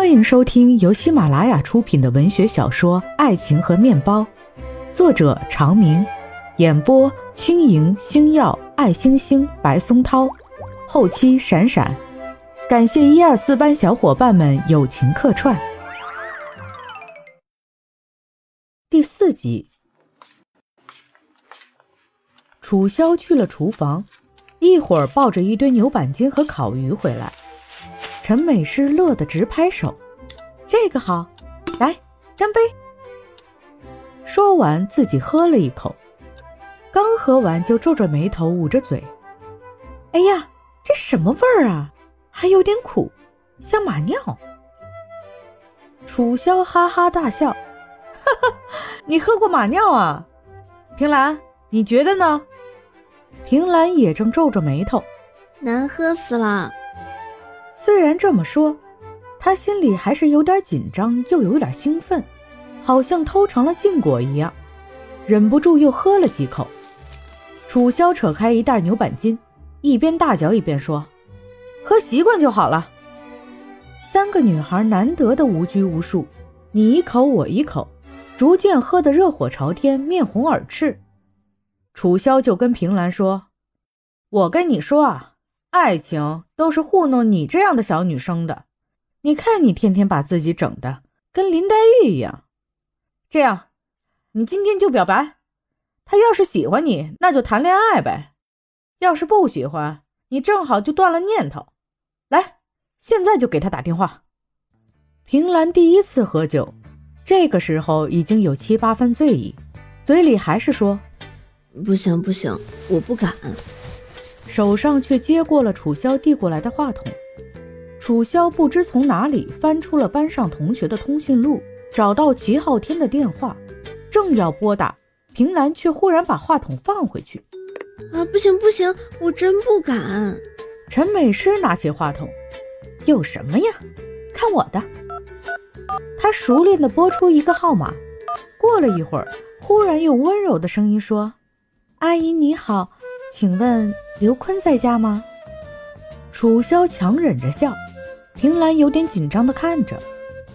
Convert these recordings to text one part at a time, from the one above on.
欢迎收听由喜马拉雅出品的文学小说《爱情和面包》，作者长明，演播轻盈、星耀、爱星星、白松涛，后期闪闪。感谢一二四班小伙伴们友情客串。第四集，楚萧去了厨房，一会儿抱着一堆牛板筋和烤鱼回来。陈美诗乐得直拍手，这个好，来干杯。说完，自己喝了一口，刚喝完就皱着眉头，捂着嘴。哎呀，这什么味儿啊？还有点苦，像马尿。楚萧哈哈大笑，哈哈，你喝过马尿啊？平兰，你觉得呢？平兰也正皱着眉头，难喝死了。虽然这么说，他心里还是有点紧张，又有点兴奋，好像偷尝了禁果一样，忍不住又喝了几口。楚萧扯开一袋牛板筋，一边大嚼一边说：“喝习惯就好了。”三个女孩难得的无拘无束，你一口我一口，逐渐喝得热火朝天，面红耳赤。楚萧就跟平兰说：“我跟你说啊。”爱情都是糊弄你这样的小女生的，你看你天天把自己整的跟林黛玉一样。这样，你今天就表白，他要是喜欢你，那就谈恋爱呗；要是不喜欢，你正好就断了念头。来，现在就给他打电话。平兰第一次喝酒，这个时候已经有七八分醉意，嘴里还是说：“不行不行，我不敢。”手上却接过了楚萧递过来的话筒。楚萧不知从哪里翻出了班上同学的通讯录，找到齐昊天的电话，正要拨打，平兰却忽然把话筒放回去。啊，不行不行，我真不敢。陈美诗拿起话筒，有什么呀？看我的。他熟练地拨出一个号码，过了一会儿，忽然用温柔的声音说：“阿姨你好。”请问刘坤在家吗？楚萧强忍着笑，平兰有点紧张地看着，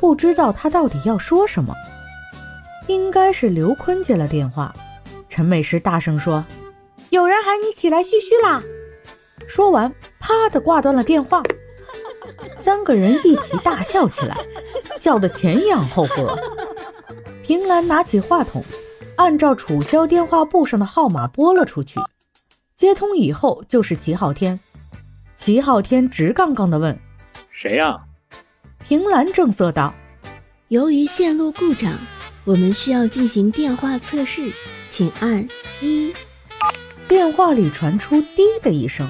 不知道他到底要说什么。应该是刘坤接了电话。陈美诗大声说：“有人喊你起来嘘嘘啦！”说完，啪的挂断了电话。三个人一起大笑起来，笑得前仰后合。平兰拿起话筒，按照楚萧电话簿上的号码拨了出去。接通以后就是齐昊天，齐昊天直杠杠地问：“谁呀？”平兰正色道：“由于线路故障，我们需要进行电话测试，请按一。”电话里传出“滴”的一声，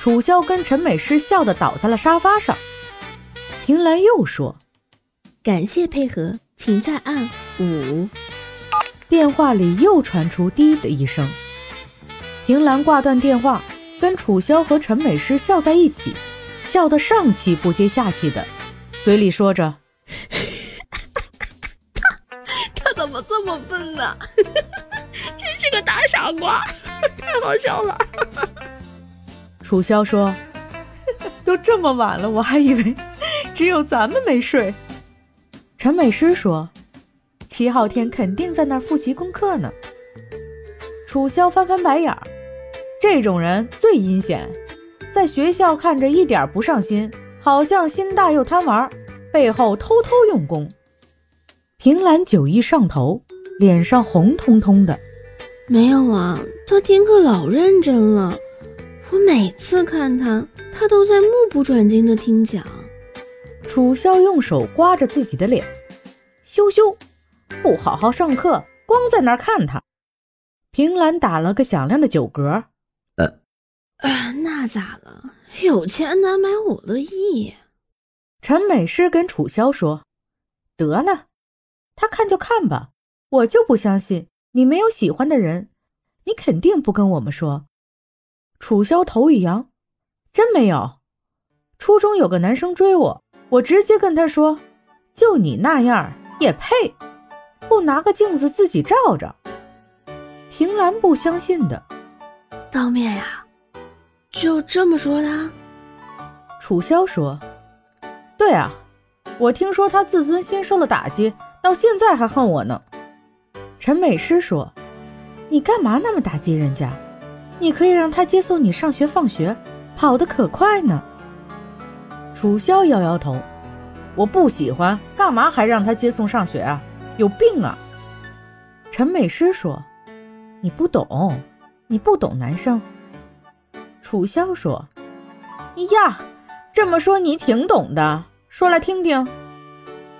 楚萧跟陈美诗笑得倒在了沙发上。平兰又说：“感谢配合，请再按五。”电话里又传出“滴”的一声。平兰挂断电话，跟楚萧和陈美诗笑在一起，笑得上气不接下气的，嘴里说着：“他 他怎么这么笨呢？真是个大傻瓜，太好笑了。”楚萧说：“都这么晚了，我还以为只有咱们没睡。”陈美诗说：“齐昊天肯定在那儿复习功课呢。”楚萧翻翻白眼儿。这种人最阴险，在学校看着一点不上心，好像心大又贪玩，背后偷偷用功。平兰酒意上头，脸上红彤彤的。没有啊，他听课老认真了，我每次看他，他都在目不转睛的听讲。楚萧用手刮着自己的脸，羞羞，不好好上课，光在那儿看他。平兰打了个响亮的酒嗝。啊，那咋了？有钱难买我乐意。陈美诗跟楚萧说：“得了，他看就看吧，我就不相信你没有喜欢的人，你肯定不跟我们说。”楚萧头一扬：“真没有。初中有个男生追我，我直接跟他说：‘就你那样也配？不拿个镜子自己照照？’”平兰不相信的：“当面呀？”就这么说的，楚萧说：“对啊，我听说他自尊心受了打击，到现在还恨我呢。陈美诗说：“你干嘛那么打击人家？你可以让他接送你上学放学，跑得可快呢。”楚萧摇摇头：“我不喜欢，干嘛还让他接送上学啊？有病啊！”陈美诗说：“你不懂，你不懂男生。”楚萧说：“呀，这么说你挺懂的，说来听听。”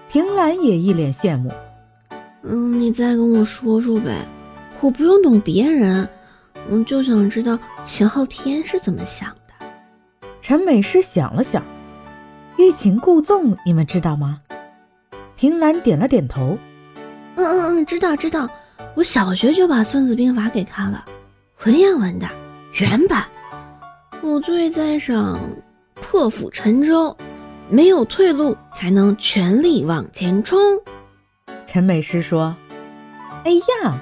平兰也一脸羡慕：“嗯，你再跟我说说呗，我不用懂别人，我就想知道秦昊天是怎么想的。”陈美诗想了想：“欲擒故纵，你们知道吗？”平兰点了点头：“嗯嗯嗯，知道知道。”我小学就把《孙子兵法》给看了，文言文的原版。我最在上破釜沉舟，没有退路，才能全力往前冲。陈美诗说：“哎呀，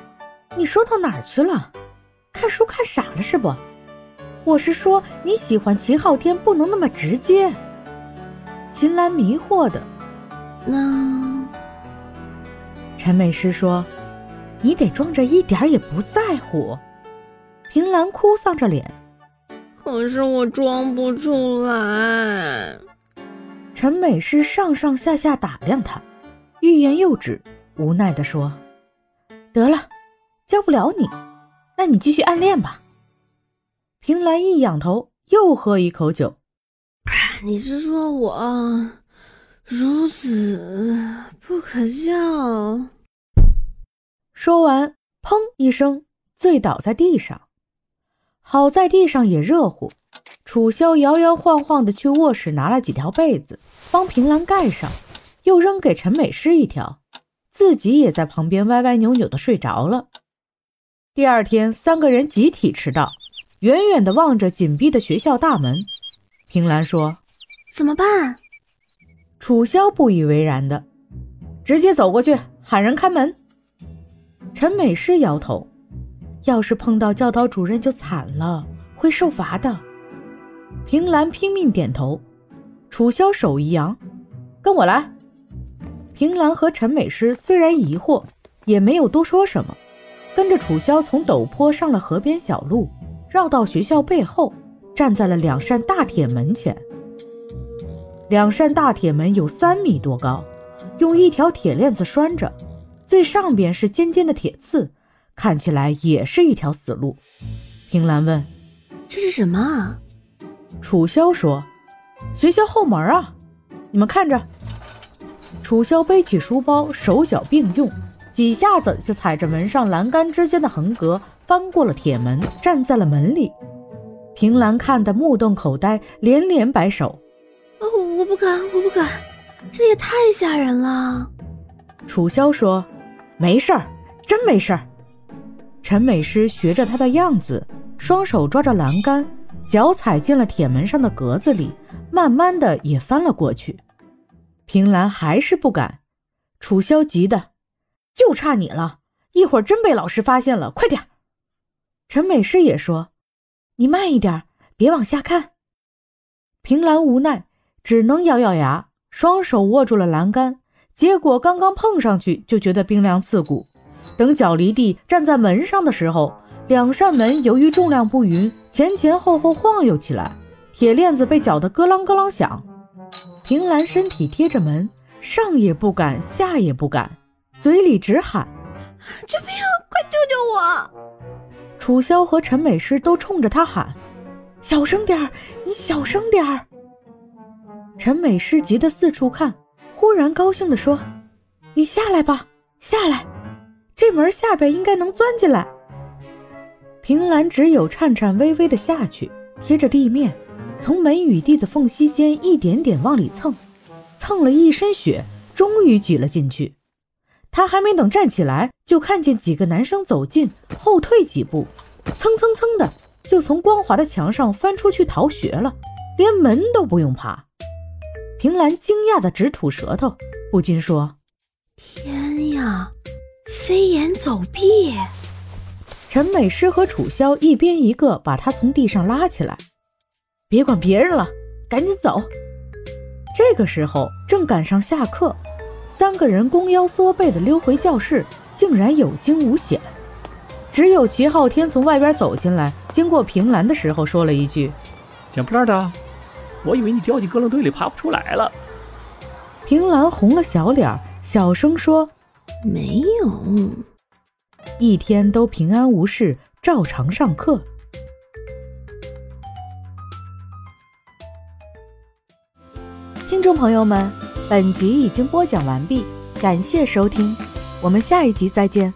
你说到哪儿去了？看书看傻了是不？我是说你喜欢秦昊天，不能那么直接。”秦岚迷惑的：“那？”陈美诗说。你得装着一点也不在乎。平兰哭丧着脸，可是我装不出来。陈美诗上上下下打量他，欲言又止，无奈地说：“得了，教不了你，那你继续暗恋吧。”平兰一仰头，又喝一口酒。你是说我如此不可笑？说完，砰一声，醉倒在地上。好在地上也热乎，楚萧摇摇晃晃的去卧室拿了几条被子，帮平兰盖上，又扔给陈美诗一条，自己也在旁边歪歪扭扭的睡着了。第二天，三个人集体迟到，远远的望着紧闭的学校大门，平兰说：“怎么办？”楚萧不以为然的：“直接走过去喊人开门。”陈美诗摇头：“要是碰到教导主任就惨了，会受罚的。”平兰拼命点头。楚萧手一扬：“跟我来。”平兰和陈美诗虽然疑惑，也没有多说什么，跟着楚萧从陡坡上了河边小路，绕到学校背后，站在了两扇大铁门前。两扇大铁门有三米多高，用一条铁链子拴着。最上边是尖尖的铁刺，看起来也是一条死路。平兰问：“这是什么啊？”楚萧说：“学校后门啊，你们看着。”楚萧背起书包，手脚并用，几下子就踩着门上栏杆之间的横格，翻过了铁门，站在了门里。平兰看得目瞪口呆，连连摆手：“哦，我不敢，我不敢，这也太吓人了。”楚萧说。没事儿，真没事儿。陈美诗学着他的样子，双手抓着栏杆，脚踩进了铁门上的格子里，慢慢的也翻了过去。平兰还是不敢，楚萧急的，就差你了，一会儿真被老师发现了，快点。陈美诗也说：“你慢一点，别往下看。”平兰无奈，只能咬咬牙，双手握住了栏杆。结果刚刚碰上去就觉得冰凉刺骨，等脚离地站在门上的时候，两扇门由于重量不匀，前前后后晃悠起来，铁链子被搅得咯啷咯啷响。平兰身体贴着门，上也不敢，下也不敢，嘴里直喊：“救命！快救救我！”楚萧和陈美诗都冲着他喊：“小声点儿，你小声点儿。”陈美诗急得四处看。忽然高兴地说：“你下来吧，下来，这门下边应该能钻进来。”平兰只有颤颤巍巍地下去，贴着地面，从门与地的缝隙间一点点往里蹭，蹭了一身血，终于挤了进去。他还没等站起来，就看见几个男生走近，后退几步，蹭蹭蹭的就从光滑的墙上翻出去逃学了，连门都不用爬。平兰惊讶的直吐舌头，不禁说：“天呀，飞檐走壁！”陈美诗和楚萧一边一个把他从地上拉起来，别管别人了，赶紧走。这个时候正赶上下课，三个人弓腰缩背的溜回教室，竟然有惊无险。只有齐昊天从外边走进来，经过平兰的时候说了一句：“捡破烂的，我以为你掉进咯楞堆里爬不出来了。”平兰红了小脸，小声说：“没有。”一天都平安无事，照常上课。听众朋友们，本集已经播讲完毕，感谢收听，我们下一集再见。